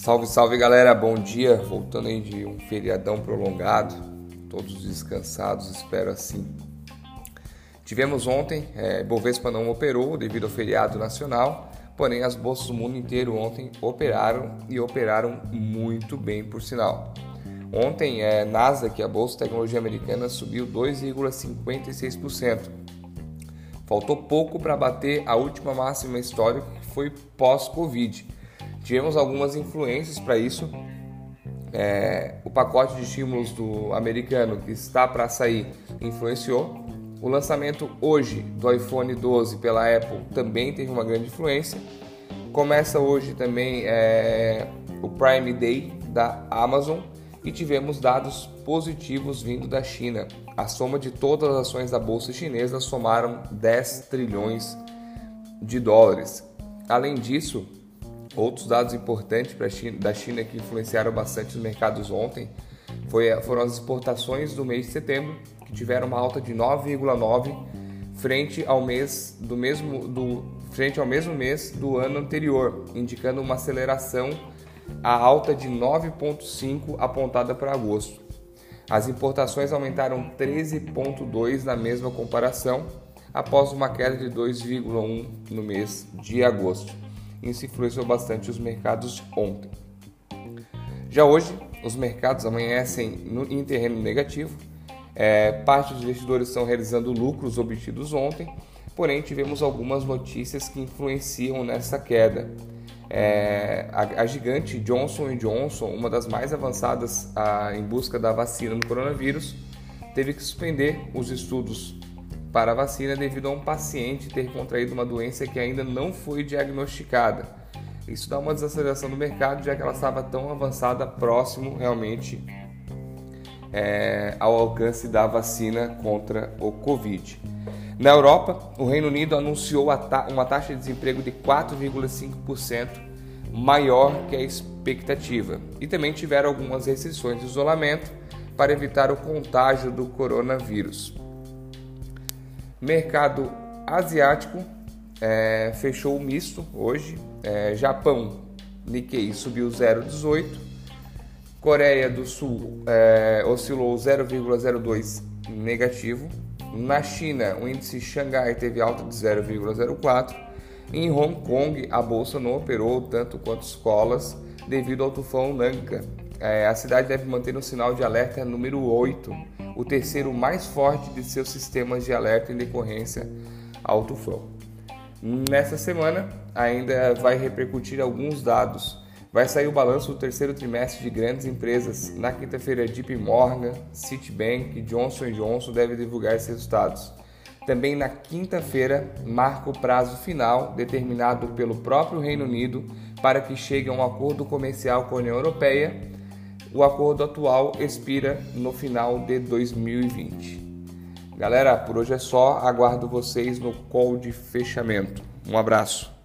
Salve, salve galera, bom dia. Voltando aí de um feriadão prolongado, todos descansados, espero assim. Tivemos ontem, é, Bovespa não operou devido ao feriado nacional, porém as bolsas do mundo inteiro ontem operaram e operaram muito bem, por sinal. Ontem, é, Nasdaq, a bolsa de tecnologia americana, subiu 2,56%. Faltou pouco para bater a última máxima histórica que foi pós-Covid. Tivemos algumas influências para isso. É, o pacote de estímulos do americano que está para sair influenciou. O lançamento hoje do iPhone 12 pela Apple também teve uma grande influência. Começa hoje também é, o Prime Day da Amazon e tivemos dados positivos vindo da China. A soma de todas as ações da bolsa chinesa somaram 10 trilhões de dólares. Além disso, outros dados importantes China, da China que influenciaram bastante os mercados ontem foi, foram as exportações do mês de setembro, que tiveram uma alta de 9,9 frente ao mês do mesmo do frente ao mesmo mês do ano anterior, indicando uma aceleração a alta de 9,5 apontada para agosto. As importações aumentaram 13,2 na mesma comparação, após uma queda de 2,1 no mês de agosto. Isso influenciou bastante os mercados ontem. Já hoje, os mercados amanhecem no, em terreno negativo. É, parte dos investidores estão realizando lucros obtidos ontem, porém tivemos algumas notícias que influenciam nessa queda. É, a, a, gigante Johnson Johnson, uma das mais avançadas a, em busca da vacina no coronavírus, teve que suspender os estudos para a vacina devido a um paciente ter contraído uma doença que ainda não foi diagnosticada. Isso dá uma desaceleração do mercado, já que ela estava tão avançada, próximo realmente é, ao alcance da vacina contra o Covid. Na Europa, o Reino Unido anunciou uma taxa de desemprego de 4,5%, maior que a expectativa, e também tiveram algumas restrições de isolamento para evitar o contágio do coronavírus. Mercado asiático é, fechou misto hoje. É, Japão, Nikkei subiu 0,18. Coreia do Sul é, oscilou 0,02 negativo. Na China, o índice Xangai teve alta de 0,04. Em Hong Kong, a bolsa não operou tanto quanto escolas devido ao tufão Nanka. É, a cidade deve manter o sinal de alerta número 8, o terceiro mais forte de seus sistemas de alerta em decorrência ao tufão. Nessa semana, ainda vai repercutir alguns dados Vai sair o balanço do terceiro trimestre de grandes empresas. Na quinta-feira, JP Morgan, Citibank Johnson Johnson devem divulgar esses resultados. Também na quinta-feira, marca o prazo final determinado pelo próprio Reino Unido para que chegue a um acordo comercial com a União Europeia. O acordo atual expira no final de 2020. Galera, por hoje é só. Aguardo vocês no call de fechamento. Um abraço.